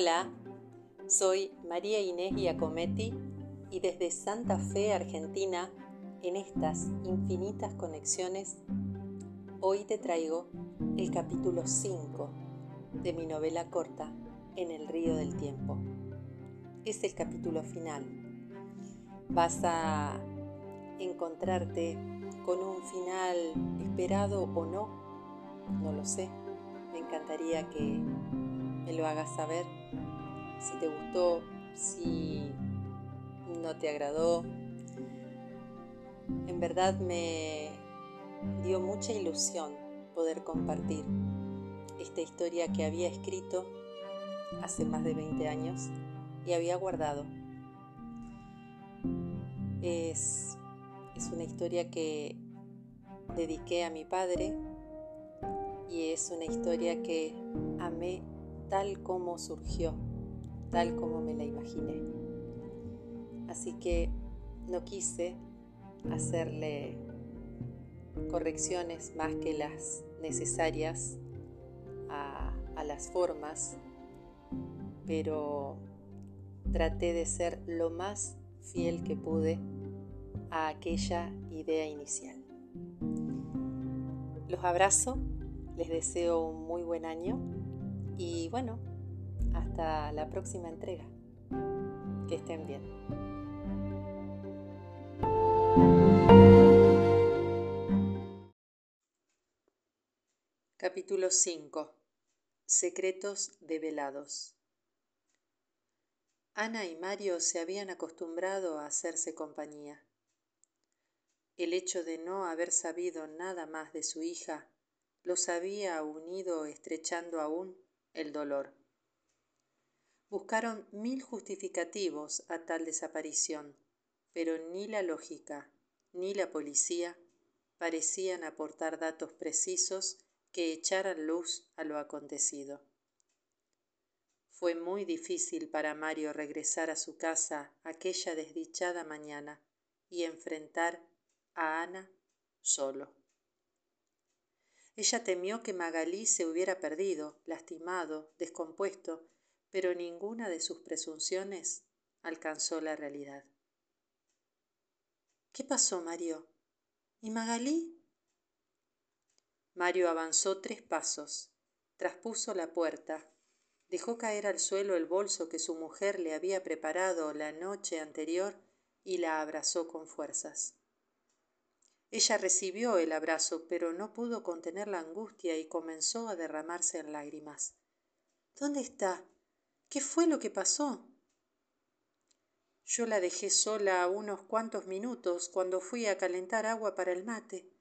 Hola, soy María Inés Giacometti y desde Santa Fe, Argentina, en estas infinitas conexiones, hoy te traigo el capítulo 5 de mi novela corta En el río del tiempo. Es el capítulo final. Vas a encontrarte con un final esperado o no, no lo sé. Me encantaría que me lo hagas saber si te gustó, si no te agradó. En verdad me dio mucha ilusión poder compartir esta historia que había escrito hace más de 20 años y había guardado. Es, es una historia que dediqué a mi padre y es una historia que amé tal como surgió, tal como me la imaginé. Así que no quise hacerle correcciones más que las necesarias a, las formas, pero traté de ser lo más fiel que pude a aquella idea inicial. Los abrazo, les deseo un muy buen año y bueno, hasta la próxima entrega. Que estén bien. Capítulo 5. Secretos develados. Ana y Mario se habían acostumbrado a hacerse compañía. El hecho de no haber sabido nada más de su hija los había unido estrechando aún el dolor. Buscaron mil justificativos a tal desaparición, pero ni la lógica ni la policía parecían aportar datos precisos que echaran luz a lo acontecido. Fue muy difícil para Mario regresar a su casa aquella desdichada mañana y enfrentar a Ana solo. Ella temió que Magalí se hubiera perdido, lastimado, descompuesto, pero ninguna de sus presunciones alcanzó la realidad. ¿Qué pasó, Mario? ¿Y Magalí? Mario avanzó tres pasos, traspuso la puerta, dejó caer al suelo el bolso que su mujer le había preparado la noche anterior y la abrazó con fuerzas. Ella recibió el abrazo, pero no pudo contener la angustia y comenzó a derramarse en lágrimas. ¿Dónde está? ¿Qué fue lo que pasó? Yo la dejé sola unos cuantos minutos cuando fui a calentar agua para el mate.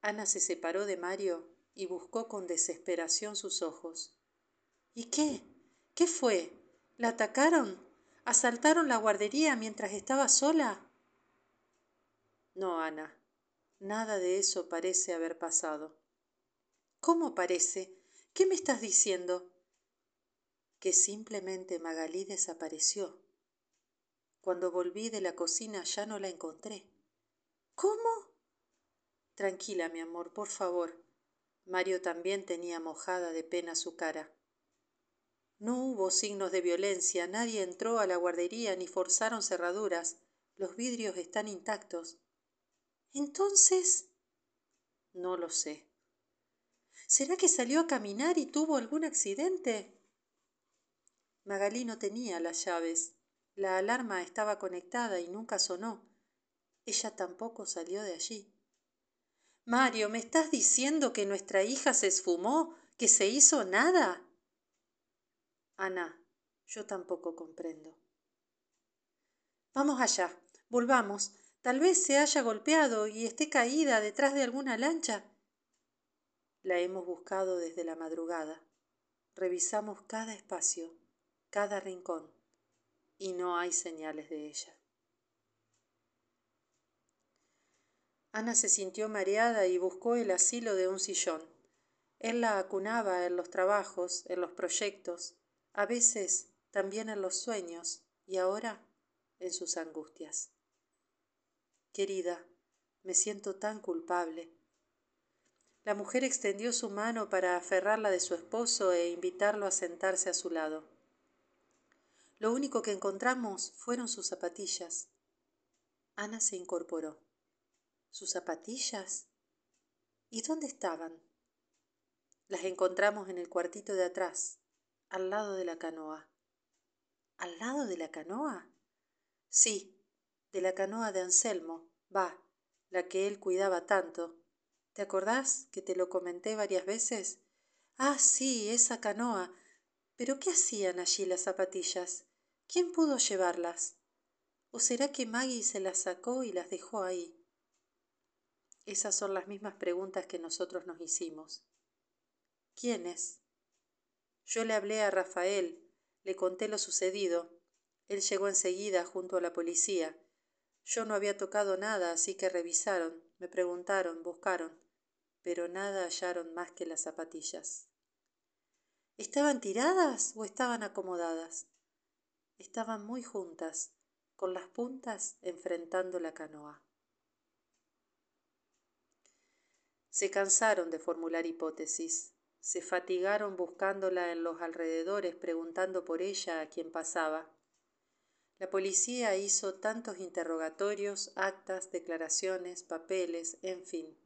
Ana se separó de Mario y buscó con desesperación sus ojos. ¿Y qué? ¿Qué fue? ¿La atacaron? ¿Asaltaron la guardería mientras estaba sola? No, Ana, nada de eso parece haber pasado. ¿Cómo parece? ¿Qué me estás diciendo? Que simplemente Magalí desapareció. Cuando volví de la cocina ya no la encontré. ¿Cómo? Tranquila, mi amor, por favor. Mario también tenía mojada de pena su cara. No hubo signos de violencia, nadie entró a la guardería ni forzaron cerraduras. Los vidrios están intactos. Entonces... No lo sé. ¿Será que salió a caminar y tuvo algún accidente? Magalí no tenía las llaves. La alarma estaba conectada y nunca sonó. Ella tampoco salió de allí. Mario, ¿me estás diciendo que nuestra hija se esfumó, que se hizo nada? Ana, yo tampoco comprendo. Vamos allá, volvamos. Tal vez se haya golpeado y esté caída detrás de alguna lancha. La hemos buscado desde la madrugada. Revisamos cada espacio, cada rincón, y no hay señales de ella. Ana se sintió mareada y buscó el asilo de un sillón. Él la acunaba en los trabajos, en los proyectos, a veces también en los sueños y ahora en sus angustias. Querida, me siento tan culpable. La mujer extendió su mano para aferrarla de su esposo e invitarlo a sentarse a su lado. Lo único que encontramos fueron sus zapatillas. Ana se incorporó. ¿Sus zapatillas? ¿Y dónde estaban? Las encontramos en el cuartito de atrás, al lado de la canoa. ¿Al lado de la canoa? Sí, de la canoa de Anselmo, va, la que él cuidaba tanto. ¿Te acordás que te lo comenté varias veces? Ah, sí, esa canoa. Pero ¿qué hacían allí las zapatillas? ¿Quién pudo llevarlas? ¿O será que Maggie se las sacó y las dejó ahí? Esas son las mismas preguntas que nosotros nos hicimos. ¿Quién es? Yo le hablé a Rafael, le conté lo sucedido. Él llegó enseguida junto a la policía. Yo no había tocado nada, así que revisaron, me preguntaron, buscaron, pero nada hallaron más que las zapatillas. ¿Estaban tiradas o estaban acomodadas? Estaban muy juntas, con las puntas enfrentando la canoa. Se cansaron de formular hipótesis, se fatigaron buscándola en los alrededores, preguntando por ella a quien pasaba. La policía hizo tantos interrogatorios, actas, declaraciones, papeles, en fin,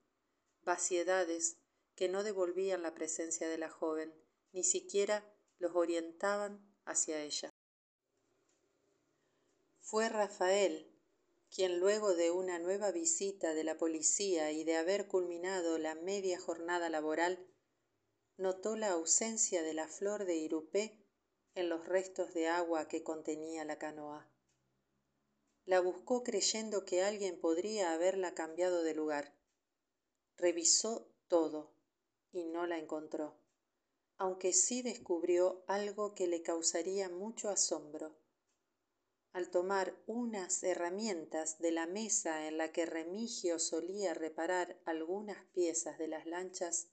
vaciedades que no devolvían la presencia de la joven, ni siquiera los orientaban hacia ella. Fue Rafael quien luego de una nueva visita de la policía y de haber culminado la media jornada laboral, notó la ausencia de la flor de irupé en los restos de agua que contenía la canoa. La buscó creyendo que alguien podría haberla cambiado de lugar. Revisó todo y no la encontró, aunque sí descubrió algo que le causaría mucho asombro al tomar unas herramientas de la mesa en la que Remigio solía reparar algunas piezas de las lanchas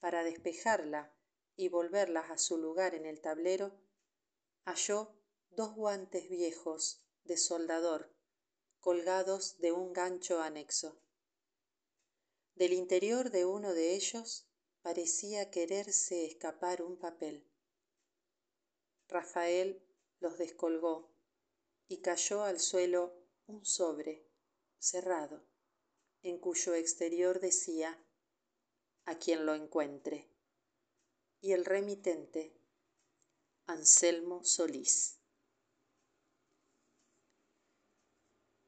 para despejarla y volverlas a su lugar en el tablero, halló dos guantes viejos de soldador colgados de un gancho anexo. Del interior de uno de ellos parecía quererse escapar un papel. Rafael los descolgó y cayó al suelo un sobre cerrado, en cuyo exterior decía a quien lo encuentre, y el remitente Anselmo Solís.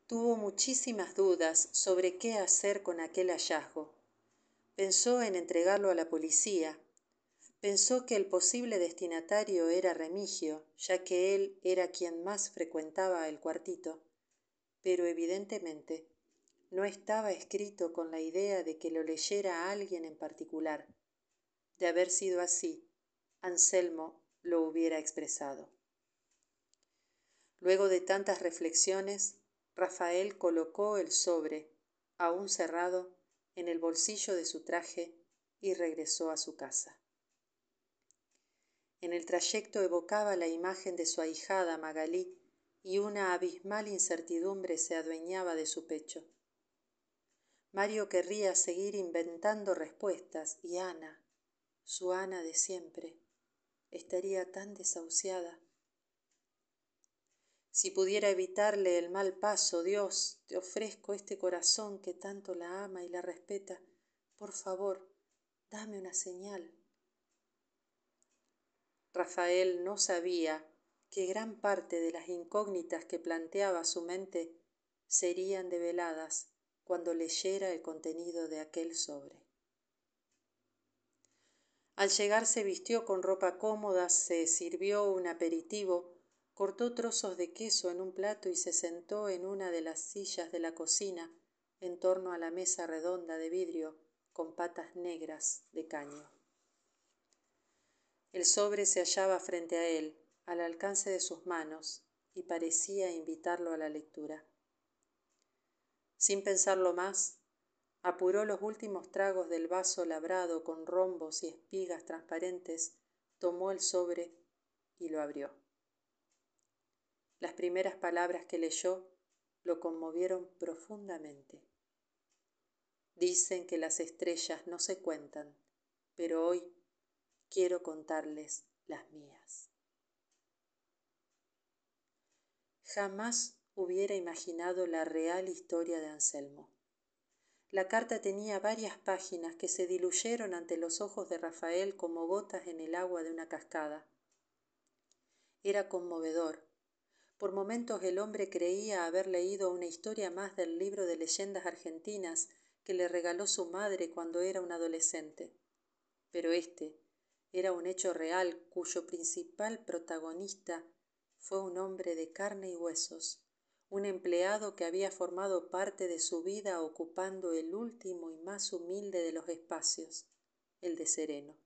Tuvo muchísimas dudas sobre qué hacer con aquel hallazgo. Pensó en entregarlo a la policía, Pensó que el posible destinatario era Remigio, ya que él era quien más frecuentaba el cuartito, pero evidentemente no estaba escrito con la idea de que lo leyera a alguien en particular. De haber sido así, Anselmo lo hubiera expresado. Luego de tantas reflexiones, Rafael colocó el sobre, aún cerrado, en el bolsillo de su traje y regresó a su casa. En el trayecto evocaba la imagen de su ahijada Magalí y una abismal incertidumbre se adueñaba de su pecho. Mario querría seguir inventando respuestas y Ana, su Ana de siempre, estaría tan desahuciada. Si pudiera evitarle el mal paso, Dios, te ofrezco este corazón que tanto la ama y la respeta. Por favor, dame una señal. Rafael no sabía que gran parte de las incógnitas que planteaba su mente serían develadas cuando leyera el contenido de aquel sobre. Al llegar se vistió con ropa cómoda, se sirvió un aperitivo, cortó trozos de queso en un plato y se sentó en una de las sillas de la cocina en torno a la mesa redonda de vidrio con patas negras de caño. El sobre se hallaba frente a él, al alcance de sus manos, y parecía invitarlo a la lectura. Sin pensarlo más, apuró los últimos tragos del vaso labrado con rombos y espigas transparentes, tomó el sobre y lo abrió. Las primeras palabras que leyó lo conmovieron profundamente. Dicen que las estrellas no se cuentan, pero hoy quiero contarles las mías. Jamás hubiera imaginado la real historia de Anselmo. La carta tenía varias páginas que se diluyeron ante los ojos de Rafael como gotas en el agua de una cascada. Era conmovedor. Por momentos el hombre creía haber leído una historia más del libro de leyendas argentinas que le regaló su madre cuando era un adolescente. Pero este era un hecho real cuyo principal protagonista fue un hombre de carne y huesos, un empleado que había formado parte de su vida ocupando el último y más humilde de los espacios, el de sereno.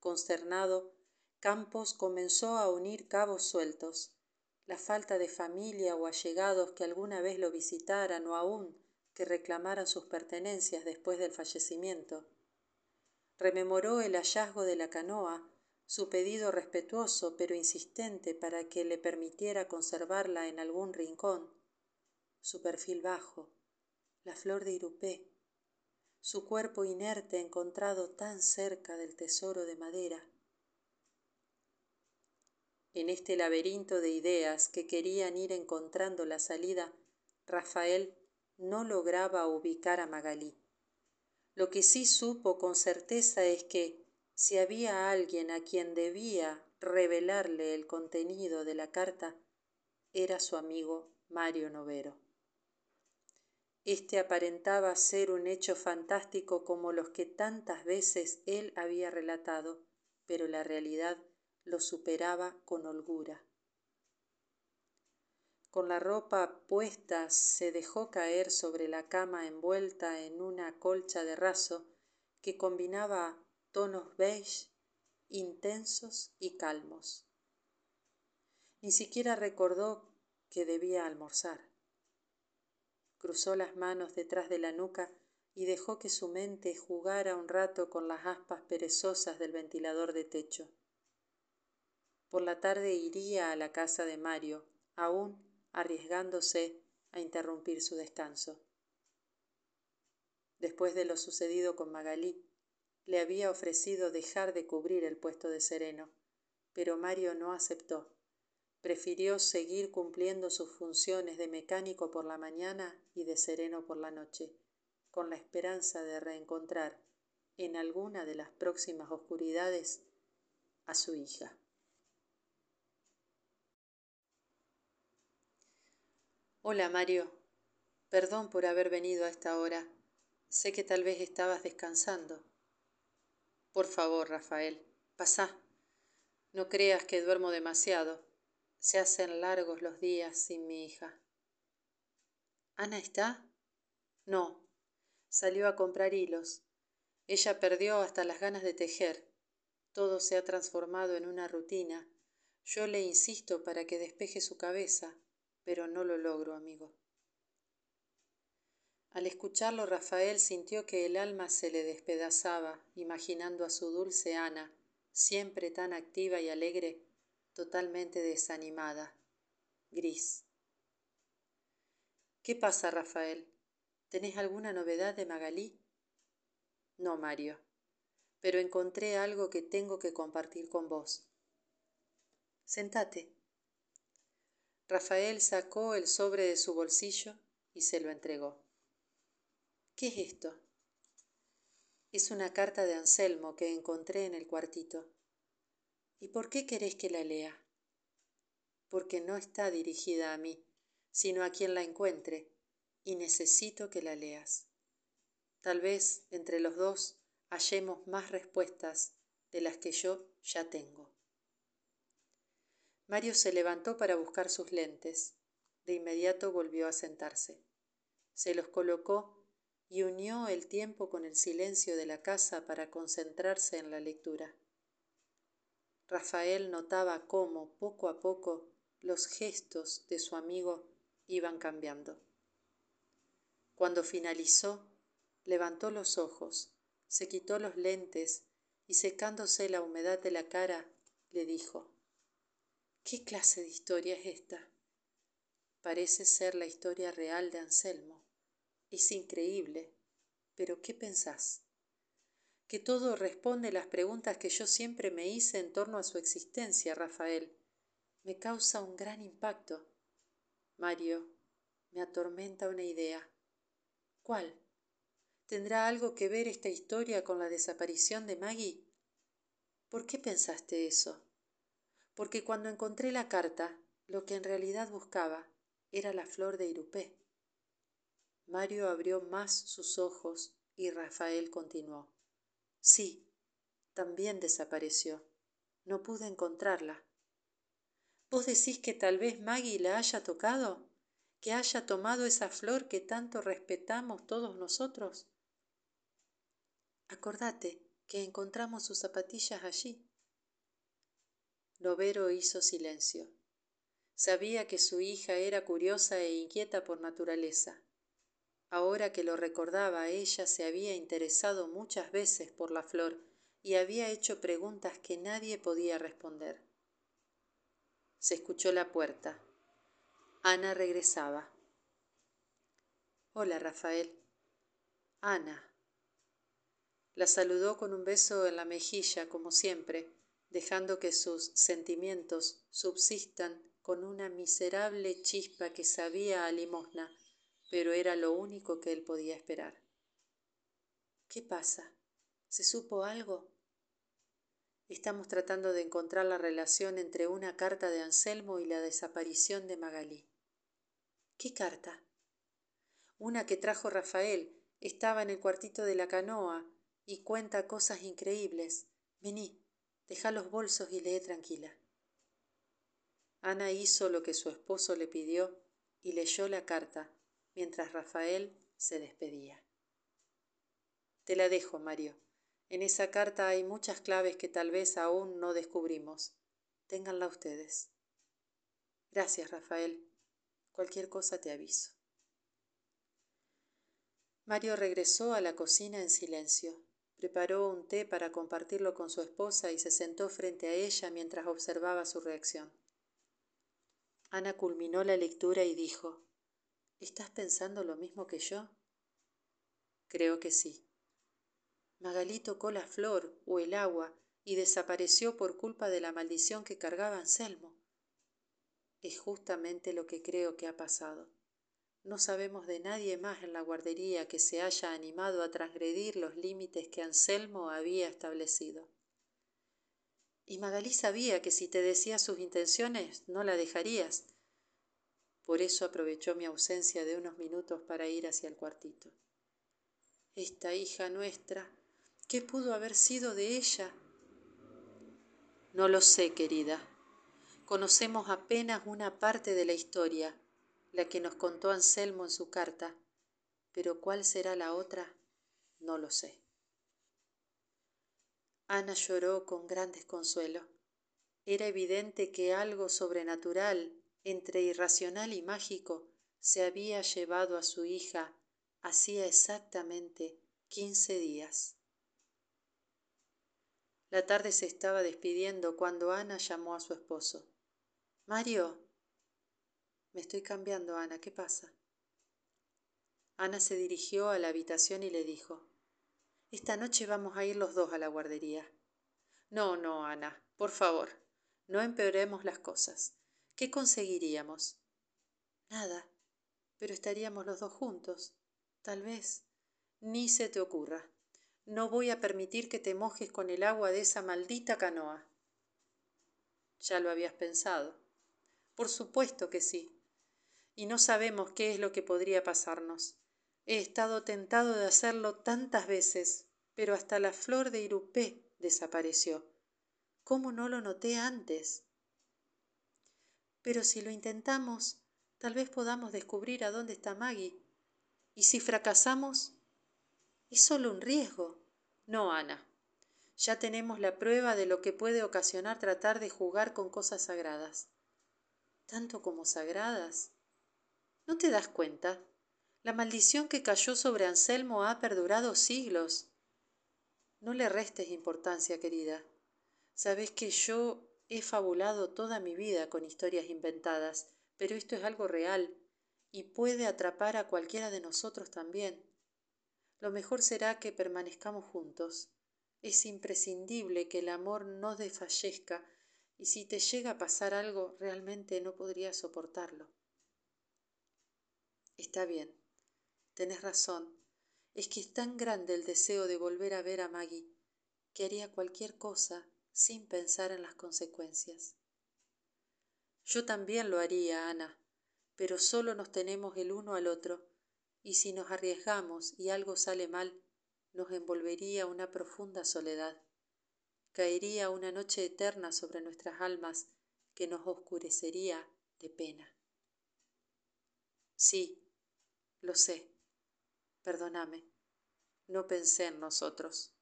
Consternado, Campos comenzó a unir cabos sueltos, la falta de familia o allegados que alguna vez lo visitaran o aún que reclamaran sus pertenencias después del fallecimiento. Rememoró el hallazgo de la canoa, su pedido respetuoso pero insistente para que le permitiera conservarla en algún rincón, su perfil bajo, la flor de irupé, su cuerpo inerte encontrado tan cerca del tesoro de madera. En este laberinto de ideas que querían ir encontrando la salida, Rafael no lograba ubicar a Magalí. Lo que sí supo con certeza es que si había alguien a quien debía revelarle el contenido de la carta, era su amigo Mario Novero. Este aparentaba ser un hecho fantástico como los que tantas veces él había relatado, pero la realidad lo superaba con holgura. Con la ropa puesta se dejó caer sobre la cama envuelta en una colcha de raso que combinaba tonos beige intensos y calmos. Ni siquiera recordó que debía almorzar. Cruzó las manos detrás de la nuca y dejó que su mente jugara un rato con las aspas perezosas del ventilador de techo. Por la tarde iría a la casa de Mario, aún arriesgándose a interrumpir su descanso. Después de lo sucedido con Magalí, le había ofrecido dejar de cubrir el puesto de sereno, pero Mario no aceptó. Prefirió seguir cumpliendo sus funciones de mecánico por la mañana y de sereno por la noche, con la esperanza de reencontrar en alguna de las próximas oscuridades a su hija. Hola Mario, perdón por haber venido a esta hora. Sé que tal vez estabas descansando. Por favor, Rafael, pasá. No creas que duermo demasiado. Se hacen largos los días sin mi hija. ¿Ana está? No. Salió a comprar hilos. Ella perdió hasta las ganas de tejer. Todo se ha transformado en una rutina. Yo le insisto para que despeje su cabeza, pero no lo logro, amigo. Al escucharlo, Rafael sintió que el alma se le despedazaba, imaginando a su dulce Ana, siempre tan activa y alegre, totalmente desanimada, gris. ¿Qué pasa, Rafael? ¿Tenés alguna novedad de Magalí? No, Mario, pero encontré algo que tengo que compartir con vos. Sentate. Rafael sacó el sobre de su bolsillo y se lo entregó. ¿Qué es esto? Es una carta de Anselmo que encontré en el cuartito. ¿Y por qué querés que la lea? Porque no está dirigida a mí, sino a quien la encuentre, y necesito que la leas. Tal vez entre los dos hallemos más respuestas de las que yo ya tengo. Mario se levantó para buscar sus lentes. De inmediato volvió a sentarse. Se los colocó y unió el tiempo con el silencio de la casa para concentrarse en la lectura. Rafael notaba cómo, poco a poco, los gestos de su amigo iban cambiando. Cuando finalizó, levantó los ojos, se quitó los lentes y secándose la humedad de la cara, le dijo, ¿Qué clase de historia es esta? Parece ser la historia real de Anselmo. Es increíble. Pero ¿qué pensás? Que todo responde las preguntas que yo siempre me hice en torno a su existencia, Rafael. Me causa un gran impacto. Mario, me atormenta una idea. ¿Cuál? ¿Tendrá algo que ver esta historia con la desaparición de Maggie? ¿Por qué pensaste eso? Porque cuando encontré la carta, lo que en realidad buscaba era la flor de Irupé. Mario abrió más sus ojos y Rafael continuó. Sí, también desapareció. No pude encontrarla. ¿Vos decís que tal vez Maggie la haya tocado? ¿Que haya tomado esa flor que tanto respetamos todos nosotros? Acordate que encontramos sus zapatillas allí. Lovero hizo silencio. Sabía que su hija era curiosa e inquieta por naturaleza. Ahora que lo recordaba, ella se había interesado muchas veces por la flor y había hecho preguntas que nadie podía responder. Se escuchó la puerta. Ana regresaba. Hola, Rafael. Ana. La saludó con un beso en la mejilla, como siempre, dejando que sus sentimientos subsistan con una miserable chispa que sabía a limosna, pero era lo único que él podía esperar. ¿Qué pasa? ¿Se supo algo? Estamos tratando de encontrar la relación entre una carta de Anselmo y la desaparición de Magalí. ¿Qué carta? Una que trajo Rafael. Estaba en el cuartito de la canoa y cuenta cosas increíbles. Vení, deja los bolsos y lee tranquila. Ana hizo lo que su esposo le pidió y leyó la carta mientras Rafael se despedía. Te la dejo, Mario. En esa carta hay muchas claves que tal vez aún no descubrimos. Ténganla ustedes. Gracias, Rafael. Cualquier cosa te aviso. Mario regresó a la cocina en silencio. Preparó un té para compartirlo con su esposa y se sentó frente a ella mientras observaba su reacción. Ana culminó la lectura y dijo, ¿Estás pensando lo mismo que yo? Creo que sí. Magalí tocó la flor o el agua y desapareció por culpa de la maldición que cargaba Anselmo. Es justamente lo que creo que ha pasado. No sabemos de nadie más en la guardería que se haya animado a transgredir los límites que Anselmo había establecido. Y Magalí sabía que si te decía sus intenciones no la dejarías. Por eso aprovechó mi ausencia de unos minutos para ir hacia el cuartito. Esta hija nuestra, ¿qué pudo haber sido de ella? No lo sé, querida. Conocemos apenas una parte de la historia la que nos contó Anselmo en su carta, pero cuál será la otra, no lo sé. Ana lloró con gran desconsuelo. Era evidente que algo sobrenatural, entre irracional y mágico, se había llevado a su hija hacía exactamente quince días. La tarde se estaba despidiendo cuando Ana llamó a su esposo. Mario, me estoy cambiando, Ana. ¿Qué pasa? Ana se dirigió a la habitación y le dijo, Esta noche vamos a ir los dos a la guardería. No, no, Ana, por favor, no empeoremos las cosas. ¿Qué conseguiríamos? Nada, pero estaríamos los dos juntos. Tal vez. Ni se te ocurra. No voy a permitir que te mojes con el agua de esa maldita canoa. Ya lo habías pensado. Por supuesto que sí y no sabemos qué es lo que podría pasarnos. He estado tentado de hacerlo tantas veces, pero hasta la flor de Irupé desapareció. ¿Cómo no lo noté antes? Pero si lo intentamos, tal vez podamos descubrir a dónde está Maggie. ¿Y si fracasamos? Es solo un riesgo. No, Ana. Ya tenemos la prueba de lo que puede ocasionar tratar de jugar con cosas sagradas. ¿Tanto como sagradas? ¿No te das cuenta? La maldición que cayó sobre Anselmo ha perdurado siglos. No le restes importancia, querida. Sabes que yo he fabulado toda mi vida con historias inventadas, pero esto es algo real, y puede atrapar a cualquiera de nosotros también. Lo mejor será que permanezcamos juntos. Es imprescindible que el amor no desfallezca y si te llega a pasar algo realmente no podría soportarlo. Está bien, tenés razón. Es que es tan grande el deseo de volver a ver a Maggie que haría cualquier cosa sin pensar en las consecuencias. Yo también lo haría, Ana, pero solo nos tenemos el uno al otro, y si nos arriesgamos y algo sale mal, nos envolvería una profunda soledad. Caería una noche eterna sobre nuestras almas que nos oscurecería de pena. Sí, lo sé. Perdóname. No pensé en nosotros.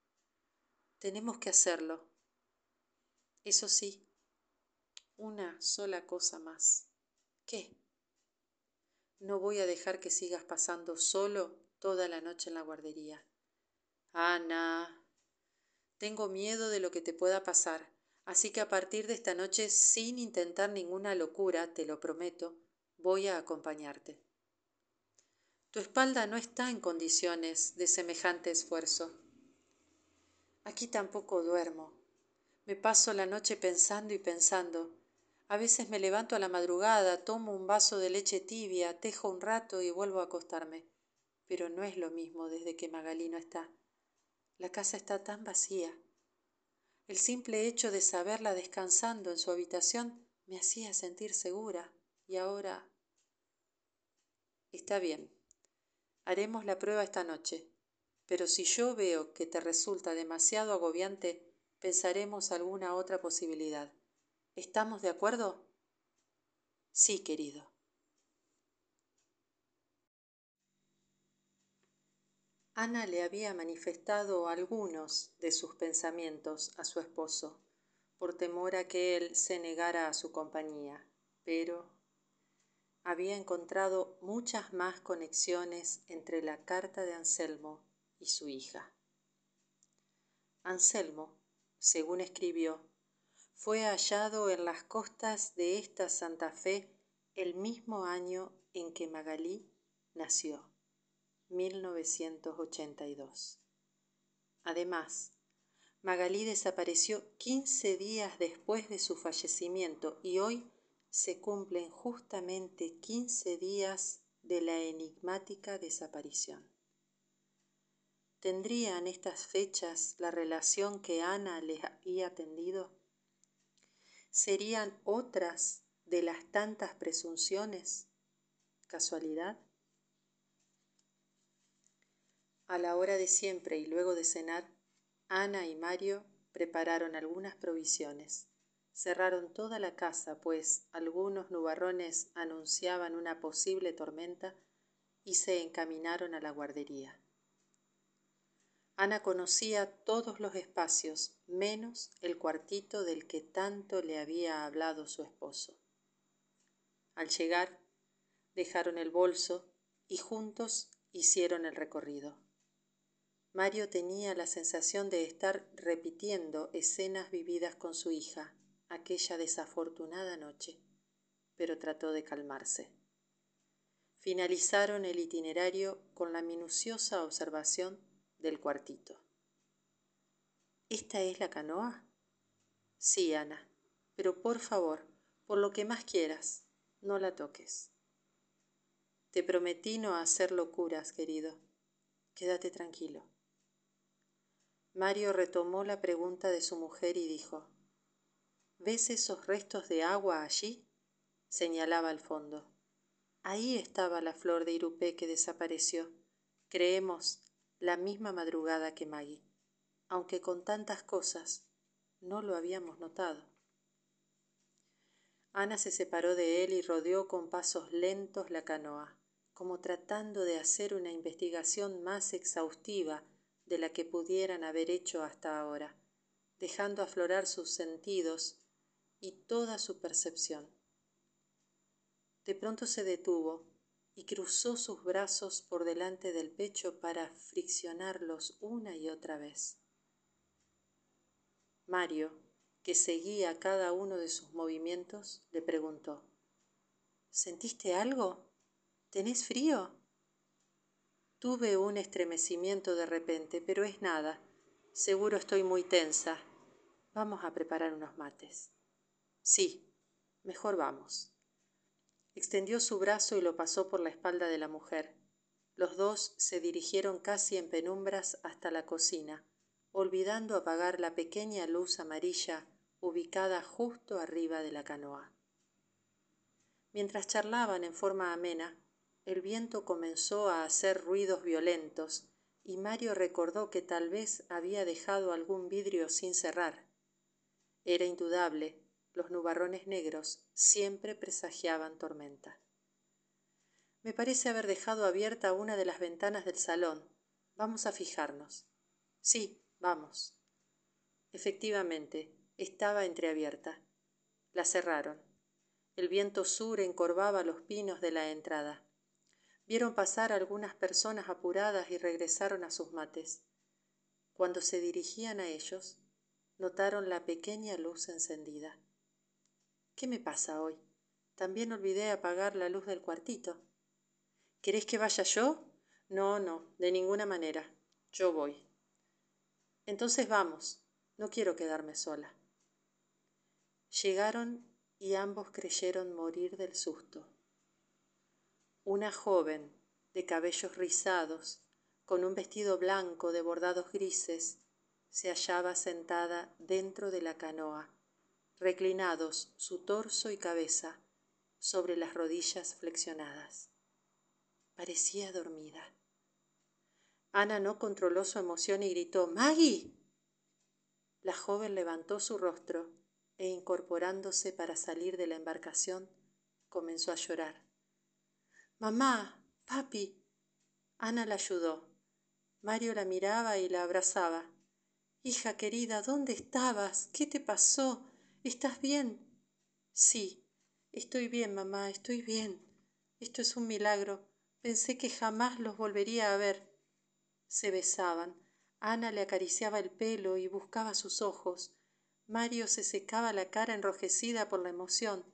Tenemos que hacerlo. Eso sí, una sola cosa más. ¿Qué? No voy a dejar que sigas pasando solo toda la noche en la guardería. Ana, tengo miedo de lo que te pueda pasar, así que a partir de esta noche, sin intentar ninguna locura, te lo prometo, voy a acompañarte. Tu espalda no está en condiciones de semejante esfuerzo. Aquí tampoco duermo. Me paso la noche pensando y pensando. A veces me levanto a la madrugada, tomo un vaso de leche tibia, tejo un rato y vuelvo a acostarme. Pero no es lo mismo desde que Magalí no está. La casa está tan vacía. El simple hecho de saberla descansando en su habitación me hacía sentir segura. Y ahora... Está bien, Haremos la prueba esta noche, pero si yo veo que te resulta demasiado agobiante, pensaremos alguna otra posibilidad. ¿Estamos de acuerdo? Sí, querido. Ana le había manifestado algunos de sus pensamientos a su esposo, por temor a que él se negara a su compañía, pero había encontrado muchas más conexiones entre la carta de Anselmo y su hija. Anselmo, según escribió, fue hallado en las costas de esta Santa Fe el mismo año en que Magalí nació, 1982. Además, Magalí desapareció 15 días después de su fallecimiento y hoy se cumplen justamente 15 días de la enigmática desaparición. ¿Tendrían estas fechas la relación que Ana les había tendido? ¿Serían otras de las tantas presunciones? ¿Casualidad? A la hora de siempre y luego de cenar, Ana y Mario prepararon algunas provisiones Cerraron toda la casa, pues algunos nubarrones anunciaban una posible tormenta, y se encaminaron a la guardería. Ana conocía todos los espacios, menos el cuartito del que tanto le había hablado su esposo. Al llegar, dejaron el bolso y juntos hicieron el recorrido. Mario tenía la sensación de estar repitiendo escenas vividas con su hija, aquella desafortunada noche, pero trató de calmarse. Finalizaron el itinerario con la minuciosa observación del cuartito. ¿Esta es la canoa? Sí, Ana, pero por favor, por lo que más quieras, no la toques. Te prometí no hacer locuras, querido. Quédate tranquilo. Mario retomó la pregunta de su mujer y dijo, ¿Ves esos restos de agua allí? señalaba al fondo. Ahí estaba la flor de Irupé que desapareció, creemos, la misma madrugada que Maggie, aunque con tantas cosas no lo habíamos notado. Ana se separó de él y rodeó con pasos lentos la canoa, como tratando de hacer una investigación más exhaustiva de la que pudieran haber hecho hasta ahora, dejando aflorar sus sentidos y toda su percepción. De pronto se detuvo y cruzó sus brazos por delante del pecho para friccionarlos una y otra vez. Mario, que seguía cada uno de sus movimientos, le preguntó, ¿Sentiste algo? ¿Tenés frío? Tuve un estremecimiento de repente, pero es nada. Seguro estoy muy tensa. Vamos a preparar unos mates. Sí, mejor vamos. Extendió su brazo y lo pasó por la espalda de la mujer. Los dos se dirigieron casi en penumbras hasta la cocina, olvidando apagar la pequeña luz amarilla ubicada justo arriba de la canoa. Mientras charlaban en forma amena, el viento comenzó a hacer ruidos violentos y Mario recordó que tal vez había dejado algún vidrio sin cerrar. Era indudable, los nubarrones negros siempre presagiaban tormenta. Me parece haber dejado abierta una de las ventanas del salón. Vamos a fijarnos. Sí, vamos. Efectivamente, estaba entreabierta. La cerraron. El viento sur encorvaba los pinos de la entrada. Vieron pasar algunas personas apuradas y regresaron a sus mates. Cuando se dirigían a ellos, notaron la pequeña luz encendida. ¿Qué me pasa hoy? También olvidé apagar la luz del cuartito. ¿Querés que vaya yo? No, no, de ninguna manera. Yo voy. Entonces vamos. No quiero quedarme sola. Llegaron y ambos creyeron morir del susto. Una joven de cabellos rizados, con un vestido blanco de bordados grises, se hallaba sentada dentro de la canoa, reclinados su torso y cabeza sobre las rodillas flexionadas. Parecía dormida. Ana no controló su emoción y gritó Maggie. La joven levantó su rostro e incorporándose para salir de la embarcación, comenzó a llorar. Mamá, papi. Ana la ayudó. Mario la miraba y la abrazaba. Hija querida, ¿dónde estabas? ¿Qué te pasó? ¿Estás bien? Sí, estoy bien, mamá, estoy bien. Esto es un milagro. Pensé que jamás los volvería a ver. Se besaban. Ana le acariciaba el pelo y buscaba sus ojos. Mario se secaba la cara enrojecida por la emoción.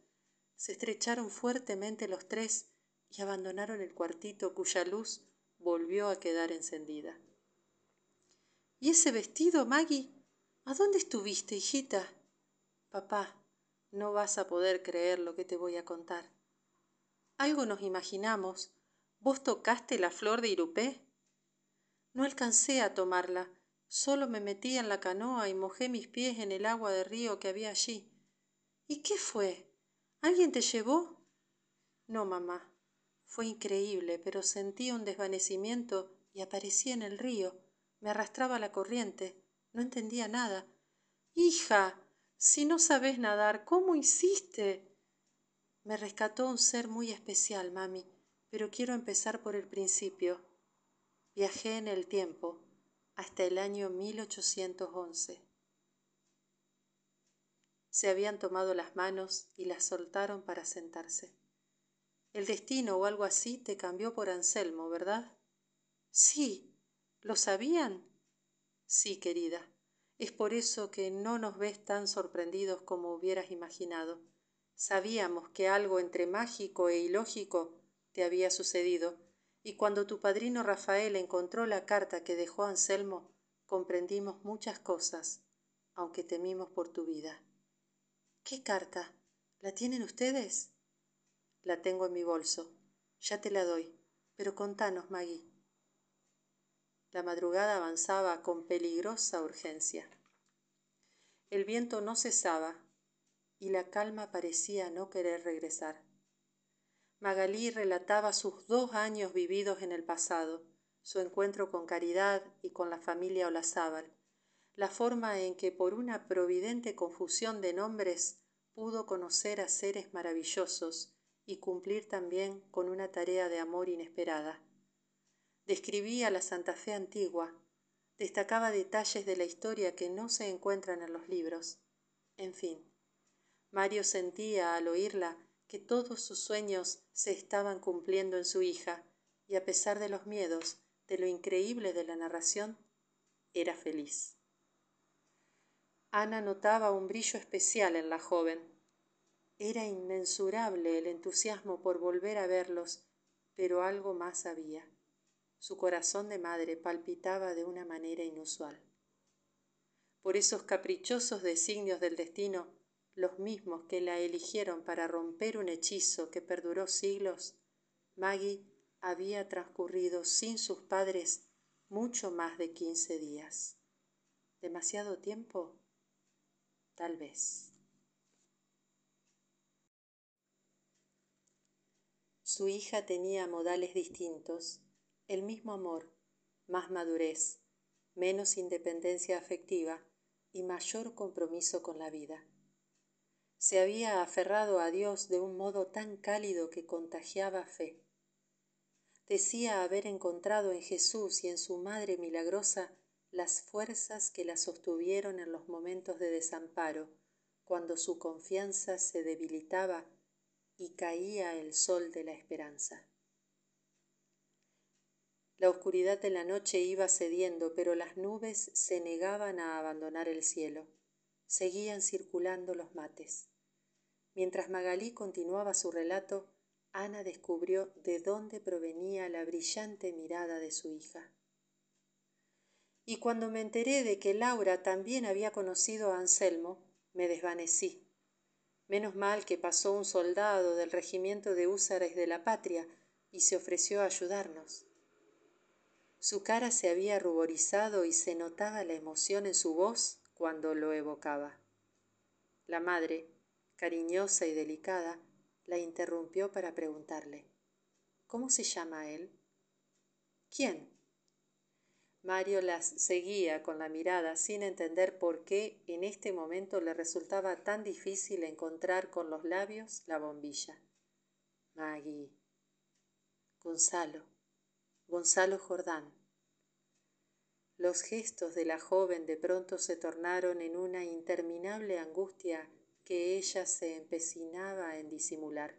Se estrecharon fuertemente los tres y abandonaron el cuartito cuya luz volvió a quedar encendida. ¿Y ese vestido, Maggie? ¿A dónde estuviste, hijita? Papá, no vas a poder creer lo que te voy a contar. Algo nos imaginamos. ¿Vos tocaste la flor de Irupé? No alcancé a tomarla, solo me metí en la canoa y mojé mis pies en el agua de río que había allí. ¿Y qué fue? ¿Alguien te llevó? No, mamá, fue increíble, pero sentí un desvanecimiento y aparecí en el río. Me arrastraba la corriente. No entendía nada. Hija, si no sabes nadar, ¿cómo hiciste? Me rescató un ser muy especial, mami, pero quiero empezar por el principio. Viajé en el tiempo hasta el año 1811. Se habían tomado las manos y las soltaron para sentarse. El destino o algo así te cambió por Anselmo, ¿verdad? Sí. ¿Lo sabían? Sí, querida. Es por eso que no nos ves tan sorprendidos como hubieras imaginado. Sabíamos que algo entre mágico e ilógico te había sucedido, y cuando tu padrino Rafael encontró la carta que dejó Anselmo, comprendimos muchas cosas, aunque temimos por tu vida. ¿Qué carta? ¿La tienen ustedes? La tengo en mi bolso. Ya te la doy. Pero contanos, Maggie. La madrugada avanzaba con peligrosa urgencia. El viento no cesaba y la calma parecía no querer regresar. Magalí relataba sus dos años vividos en el pasado, su encuentro con Caridad y con la familia Olazábal, la forma en que por una providente confusión de nombres pudo conocer a seres maravillosos y cumplir también con una tarea de amor inesperada. Describía la Santa Fe antigua, destacaba detalles de la historia que no se encuentran en los libros. En fin, Mario sentía al oírla que todos sus sueños se estaban cumpliendo en su hija, y a pesar de los miedos, de lo increíble de la narración, era feliz. Ana notaba un brillo especial en la joven, era inmensurable el entusiasmo por volver a verlos, pero algo más había. Su corazón de madre palpitaba de una manera inusual. Por esos caprichosos designios del destino, los mismos que la eligieron para romper un hechizo que perduró siglos, Maggie había transcurrido sin sus padres mucho más de quince días. ¿Demasiado tiempo? Tal vez. Su hija tenía modales distintos, el mismo amor, más madurez, menos independencia afectiva y mayor compromiso con la vida. Se había aferrado a Dios de un modo tan cálido que contagiaba fe. Decía haber encontrado en Jesús y en su Madre milagrosa las fuerzas que la sostuvieron en los momentos de desamparo, cuando su confianza se debilitaba y caía el sol de la esperanza. La oscuridad de la noche iba cediendo, pero las nubes se negaban a abandonar el cielo. Seguían circulando los mates. Mientras Magalí continuaba su relato, Ana descubrió de dónde provenía la brillante mirada de su hija. Y cuando me enteré de que Laura también había conocido a Anselmo, me desvanecí. Menos mal que pasó un soldado del regimiento de húsares de la patria y se ofreció a ayudarnos. Su cara se había ruborizado y se notaba la emoción en su voz cuando lo evocaba. La madre, cariñosa y delicada, la interrumpió para preguntarle, ¿Cómo se llama él? ¿Quién? Mario las seguía con la mirada sin entender por qué en este momento le resultaba tan difícil encontrar con los labios la bombilla. Maggie. Gonzalo. Gonzalo Jordán. Los gestos de la joven de pronto se tornaron en una interminable angustia que ella se empecinaba en disimular.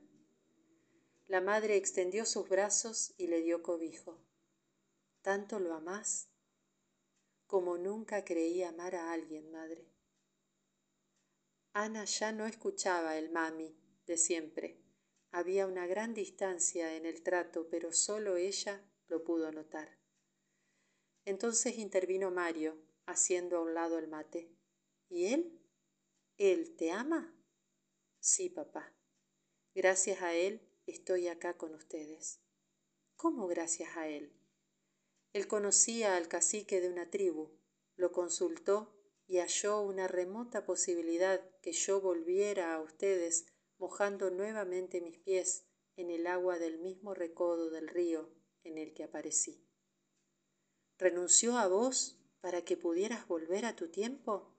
La madre extendió sus brazos y le dio cobijo. ¿Tanto lo amás? Como nunca creí amar a alguien, madre. Ana ya no escuchaba el mami de siempre. Había una gran distancia en el trato, pero solo ella lo pudo notar. Entonces intervino Mario, haciendo a un lado el mate. ¿Y él? ¿Él te ama? Sí, papá. Gracias a él estoy acá con ustedes. ¿Cómo gracias a él? Él conocía al cacique de una tribu, lo consultó y halló una remota posibilidad que yo volviera a ustedes mojando nuevamente mis pies en el agua del mismo recodo del río en el que aparecí renunció a vos para que pudieras volver a tu tiempo?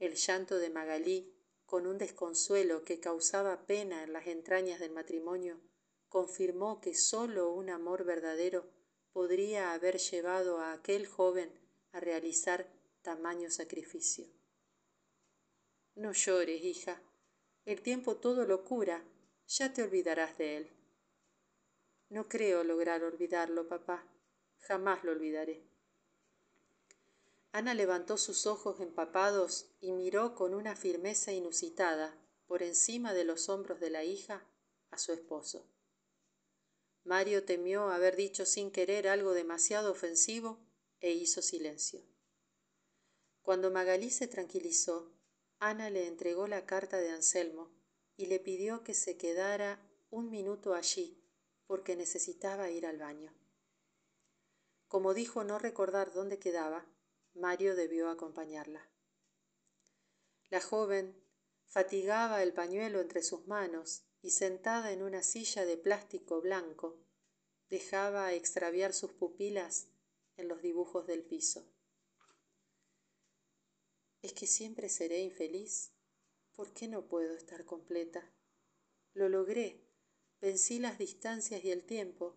El llanto de Magalí, con un desconsuelo que causaba pena en las entrañas del matrimonio, confirmó que sólo un amor verdadero podría haber llevado a aquel joven a realizar tamaño sacrificio. No llores, hija. El tiempo todo lo cura. Ya te olvidarás de él. No creo lograr olvidarlo, papá. Jamás lo olvidaré. Ana levantó sus ojos empapados y miró con una firmeza inusitada, por encima de los hombros de la hija, a su esposo. Mario temió haber dicho sin querer algo demasiado ofensivo e hizo silencio. Cuando Magalí se tranquilizó, Ana le entregó la carta de Anselmo y le pidió que se quedara un minuto allí porque necesitaba ir al baño. Como dijo no recordar dónde quedaba, Mario debió acompañarla. La joven fatigaba el pañuelo entre sus manos y sentada en una silla de plástico blanco, dejaba extraviar sus pupilas en los dibujos del piso. ¿Es que siempre seré infeliz? ¿Por qué no puedo estar completa? Lo logré, vencí las distancias y el tiempo,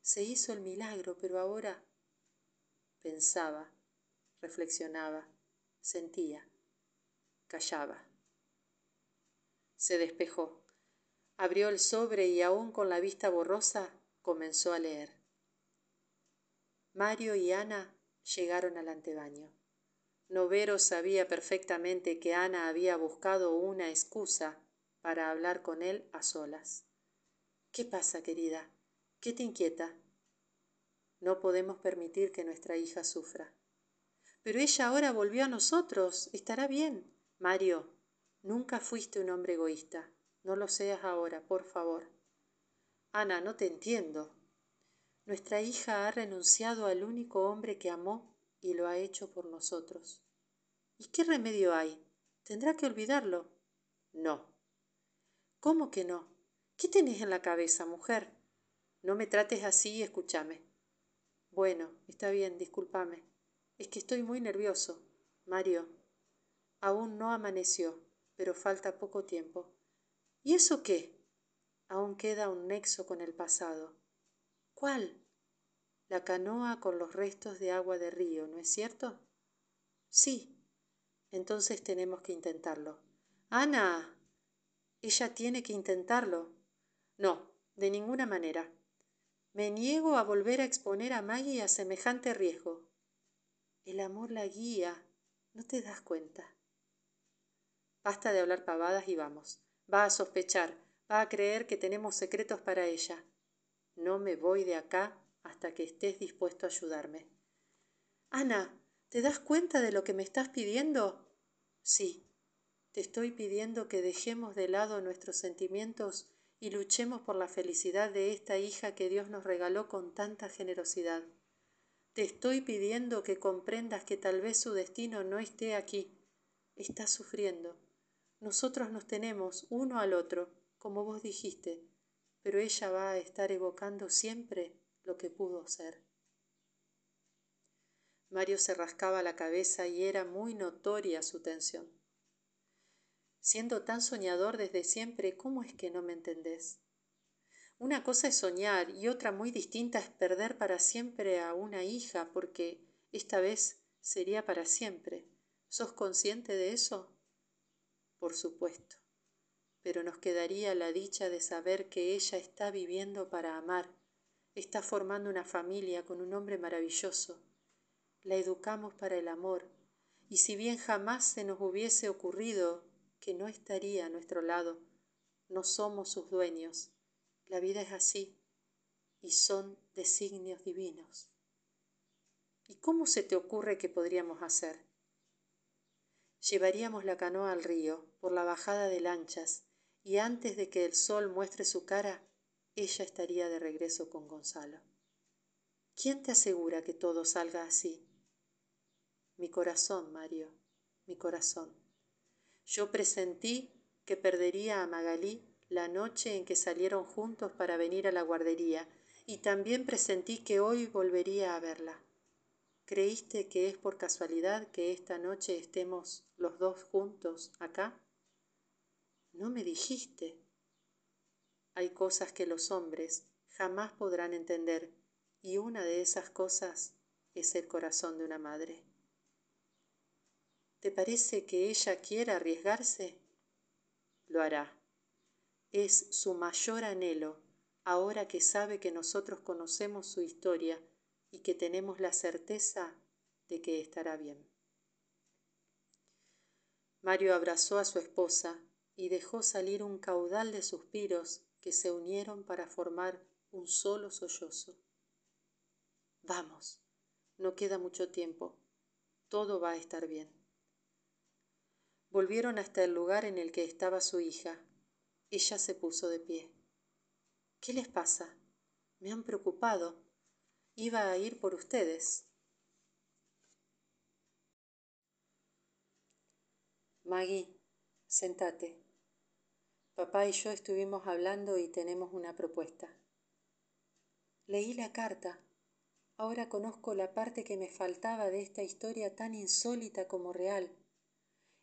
se hizo el milagro, pero ahora pensaba, reflexionaba, sentía, callaba. Se despejó, abrió el sobre y aún con la vista borrosa comenzó a leer. Mario y Ana llegaron al antebaño. Novero sabía perfectamente que Ana había buscado una excusa para hablar con él a solas. ¿Qué pasa, querida? ¿Qué te inquieta? No podemos permitir que nuestra hija sufra. Pero ella ahora volvió a nosotros. Estará bien. Mario, nunca fuiste un hombre egoísta. No lo seas ahora, por favor. Ana, no te entiendo. Nuestra hija ha renunciado al único hombre que amó y lo ha hecho por nosotros. ¿Y qué remedio hay? Tendrá que olvidarlo. No. ¿Cómo que no? ¿Qué tenés en la cabeza, mujer? No me trates así y escúchame. Bueno, está bien, discúlpame. Es que estoy muy nervioso. Mario, aún no amaneció, pero falta poco tiempo. ¿Y eso qué? Aún queda un nexo con el pasado. ¿Cuál? La canoa con los restos de agua de río, ¿no es cierto? Sí. Entonces tenemos que intentarlo. Ana. Ella tiene que intentarlo. No, de ninguna manera. Me niego a volver a exponer a Maggie a semejante riesgo. El amor la guía. ¿No te das cuenta? Basta de hablar pavadas y vamos. Va a sospechar, va a creer que tenemos secretos para ella. No me voy de acá hasta que estés dispuesto a ayudarme. Ana, ¿te das cuenta de lo que me estás pidiendo? Sí, te estoy pidiendo que dejemos de lado nuestros sentimientos y luchemos por la felicidad de esta hija que Dios nos regaló con tanta generosidad. Te estoy pidiendo que comprendas que tal vez su destino no esté aquí. Está sufriendo. Nosotros nos tenemos uno al otro, como vos dijiste, pero ella va a estar evocando siempre lo que pudo ser. Mario se rascaba la cabeza y era muy notoria su tensión. Siendo tan soñador desde siempre, ¿cómo es que no me entendés? Una cosa es soñar y otra muy distinta es perder para siempre a una hija, porque esta vez sería para siempre. ¿Sos consciente de eso? Por supuesto. Pero nos quedaría la dicha de saber que ella está viviendo para amar, está formando una familia con un hombre maravilloso. La educamos para el amor, y si bien jamás se nos hubiese ocurrido que no estaría a nuestro lado. No somos sus dueños. La vida es así y son designios divinos. ¿Y cómo se te ocurre que podríamos hacer? Llevaríamos la canoa al río por la bajada de lanchas y antes de que el sol muestre su cara, ella estaría de regreso con Gonzalo. ¿Quién te asegura que todo salga así? Mi corazón, Mario, mi corazón. Yo presentí que perdería a Magalí la noche en que salieron juntos para venir a la guardería, y también presentí que hoy volvería a verla. ¿Creíste que es por casualidad que esta noche estemos los dos juntos acá? No me dijiste. Hay cosas que los hombres jamás podrán entender, y una de esas cosas es el corazón de una madre. ¿Te parece que ella quiera arriesgarse? Lo hará. Es su mayor anhelo, ahora que sabe que nosotros conocemos su historia y que tenemos la certeza de que estará bien. Mario abrazó a su esposa y dejó salir un caudal de suspiros que se unieron para formar un solo sollozo. Vamos, no queda mucho tiempo, todo va a estar bien. Volvieron hasta el lugar en el que estaba su hija. Ella se puso de pie. ¿Qué les pasa? Me han preocupado. Iba a ir por ustedes. Maggie, sentate. Papá y yo estuvimos hablando y tenemos una propuesta. Leí la carta. Ahora conozco la parte que me faltaba de esta historia tan insólita como real.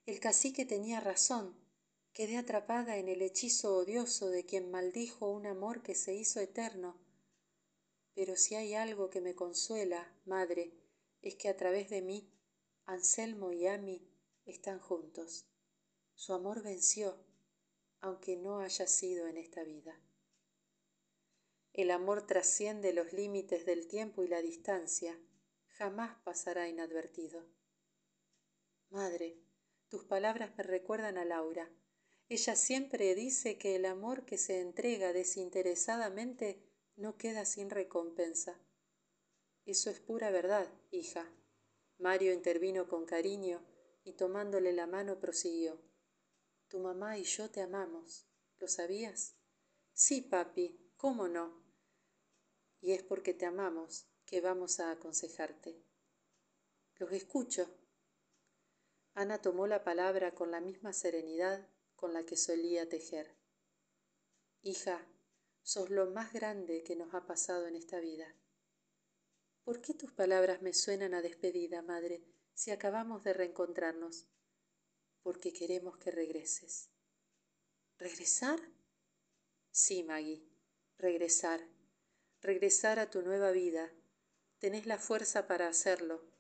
El cacique tenía razón. Quedé atrapada en el hechizo odioso de quien maldijo un amor que se hizo eterno. Pero si hay algo que me consuela, madre, es que a través de mí, Anselmo y Ami están juntos. Su amor venció, aunque no haya sido en esta vida. El amor trasciende los límites del tiempo y la distancia, jamás pasará inadvertido. Madre, tus palabras me recuerdan a Laura. Ella siempre dice que el amor que se entrega desinteresadamente no queda sin recompensa. Eso es pura verdad, hija. Mario intervino con cariño y tomándole la mano prosiguió. Tu mamá y yo te amamos. ¿Lo sabías? Sí, papi, ¿cómo no? Y es porque te amamos que vamos a aconsejarte. Los escucho. Ana tomó la palabra con la misma serenidad con la que solía tejer. Hija, sos lo más grande que nos ha pasado en esta vida. ¿Por qué tus palabras me suenan a despedida, madre, si acabamos de reencontrarnos? Porque queremos que regreses. ¿Regresar? Sí, Maggie, regresar. Regresar a tu nueva vida. Tenés la fuerza para hacerlo.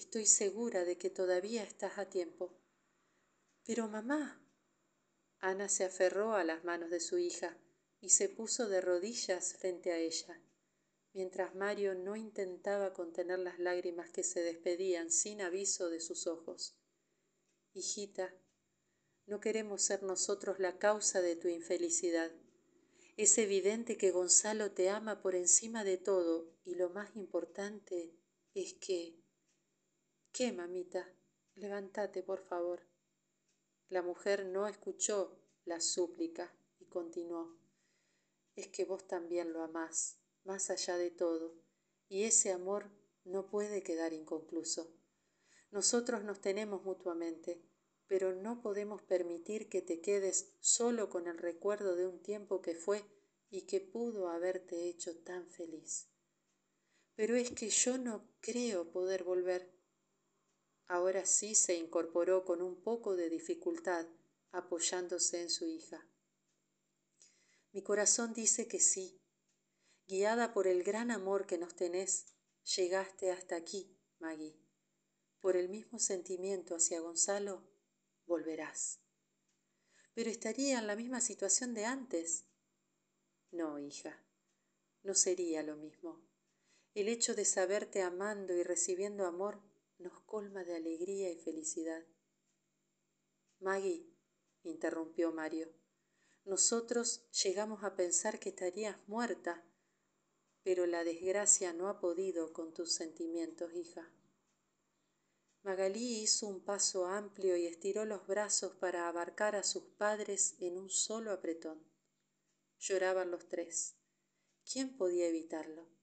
Estoy segura de que todavía estás a tiempo. Pero mamá. Ana se aferró a las manos de su hija y se puso de rodillas frente a ella, mientras Mario no intentaba contener las lágrimas que se despedían sin aviso de sus ojos. Hijita, no queremos ser nosotros la causa de tu infelicidad. Es evidente que Gonzalo te ama por encima de todo y lo más importante es que... ¿Qué, mamita? Levántate, por favor. La mujer no escuchó la súplica y continuó. Es que vos también lo amás, más allá de todo, y ese amor no puede quedar inconcluso. Nosotros nos tenemos mutuamente, pero no podemos permitir que te quedes solo con el recuerdo de un tiempo que fue y que pudo haberte hecho tan feliz. Pero es que yo no creo poder volver. Ahora sí se incorporó con un poco de dificultad, apoyándose en su hija. Mi corazón dice que sí. Guiada por el gran amor que nos tenés, llegaste hasta aquí, Maggie. Por el mismo sentimiento hacia Gonzalo, volverás. Pero estaría en la misma situación de antes. No, hija, no sería lo mismo. El hecho de saberte amando y recibiendo amor nos colma de alegría y felicidad. Maggie, interrumpió Mario, nosotros llegamos a pensar que estarías muerta, pero la desgracia no ha podido con tus sentimientos, hija. Magalí hizo un paso amplio y estiró los brazos para abarcar a sus padres en un solo apretón. Lloraban los tres. ¿Quién podía evitarlo?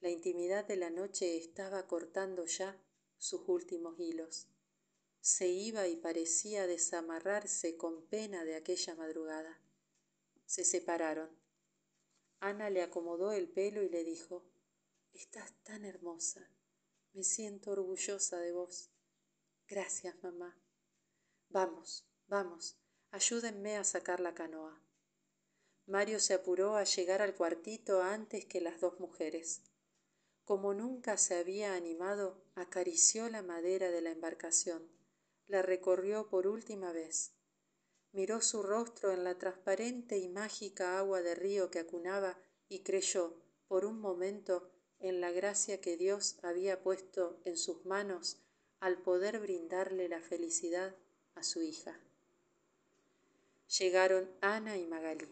La intimidad de la noche estaba cortando ya sus últimos hilos. Se iba y parecía desamarrarse con pena de aquella madrugada. Se separaron. Ana le acomodó el pelo y le dijo, Estás tan hermosa. Me siento orgullosa de vos. Gracias, mamá. Vamos, vamos, ayúdenme a sacar la canoa. Mario se apuró a llegar al cuartito antes que las dos mujeres. Como nunca se había animado, acarició la madera de la embarcación, la recorrió por última vez. Miró su rostro en la transparente y mágica agua de río que acunaba y creyó, por un momento, en la gracia que Dios había puesto en sus manos al poder brindarle la felicidad a su hija. Llegaron Ana y Magalí.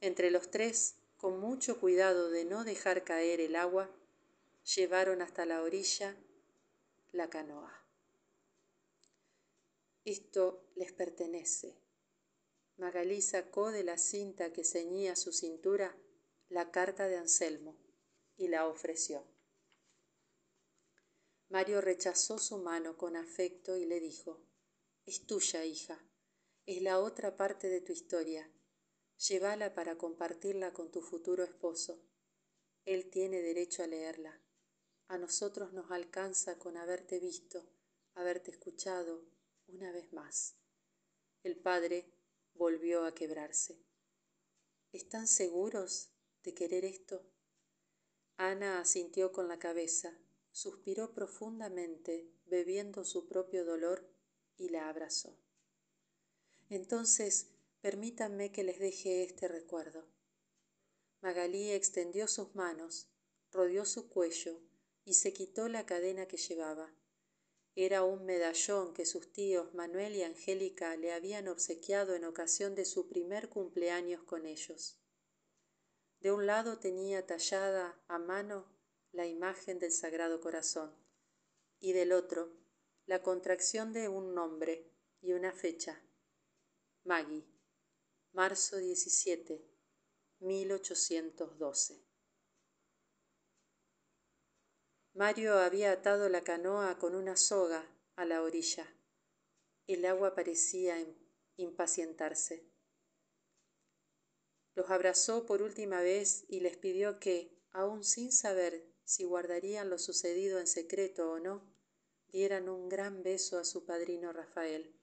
Entre los tres, con mucho cuidado de no dejar caer el agua, llevaron hasta la orilla la canoa. Esto les pertenece. Magalí sacó de la cinta que ceñía su cintura la carta de Anselmo y la ofreció. Mario rechazó su mano con afecto y le dijo, Es tuya, hija, es la otra parte de tu historia. Llévala para compartirla con tu futuro esposo. Él tiene derecho a leerla. A nosotros nos alcanza con haberte visto, haberte escuchado una vez más. El padre volvió a quebrarse. ¿Están seguros de querer esto? Ana asintió con la cabeza, suspiró profundamente, bebiendo su propio dolor, y la abrazó. Entonces, permítanme que les deje este recuerdo. Magalí extendió sus manos, rodeó su cuello y se quitó la cadena que llevaba. Era un medallón que sus tíos Manuel y Angélica le habían obsequiado en ocasión de su primer cumpleaños con ellos. De un lado tenía tallada a mano la imagen del Sagrado Corazón y del otro la contracción de un nombre y una fecha. Maggie, marzo 17, 1812. Mario había atado la canoa con una soga a la orilla. El agua parecía impacientarse. Los abrazó por última vez y les pidió que, aun sin saber si guardarían lo sucedido en secreto o no, dieran un gran beso a su padrino Rafael.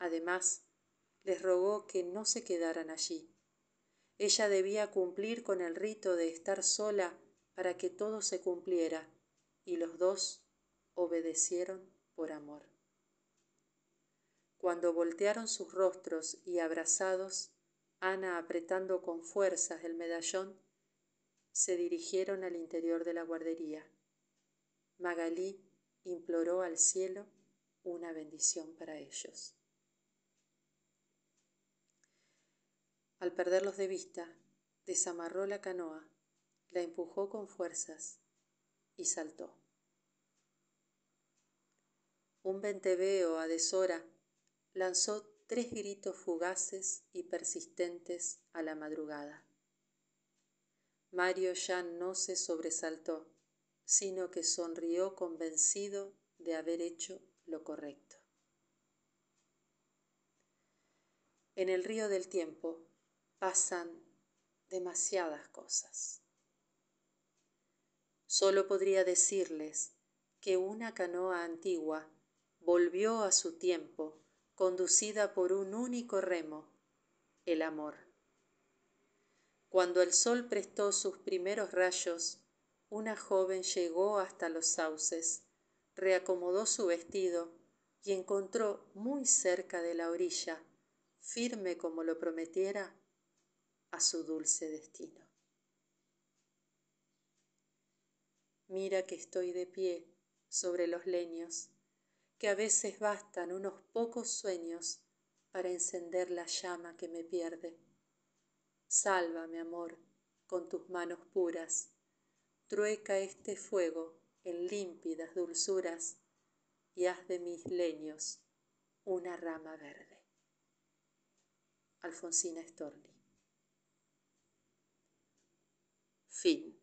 Además, les rogó que no se quedaran allí. Ella debía cumplir con el rito de estar sola para que todo se cumpliera, y los dos obedecieron por amor. Cuando voltearon sus rostros y abrazados, Ana apretando con fuerzas el medallón, se dirigieron al interior de la guardería. Magalí imploró al cielo una bendición para ellos. Al perderlos de vista, desamarró la canoa, la empujó con fuerzas y saltó. Un venteveo a deshora lanzó tres gritos fugaces y persistentes a la madrugada. Mario ya no se sobresaltó, sino que sonrió convencido de haber hecho lo correcto. En el río del tiempo pasan demasiadas cosas. Solo podría decirles que una canoa antigua volvió a su tiempo conducida por un único remo, el amor. Cuando el sol prestó sus primeros rayos, una joven llegó hasta los sauces, reacomodó su vestido y encontró muy cerca de la orilla, firme como lo prometiera, a su dulce destino. Mira que estoy de pie sobre los leños, que a veces bastan unos pocos sueños para encender la llama que me pierde. Sálvame, amor, con tus manos puras, trueca este fuego en límpidas dulzuras y haz de mis leños una rama verde. Alfonsina Storni. Fin.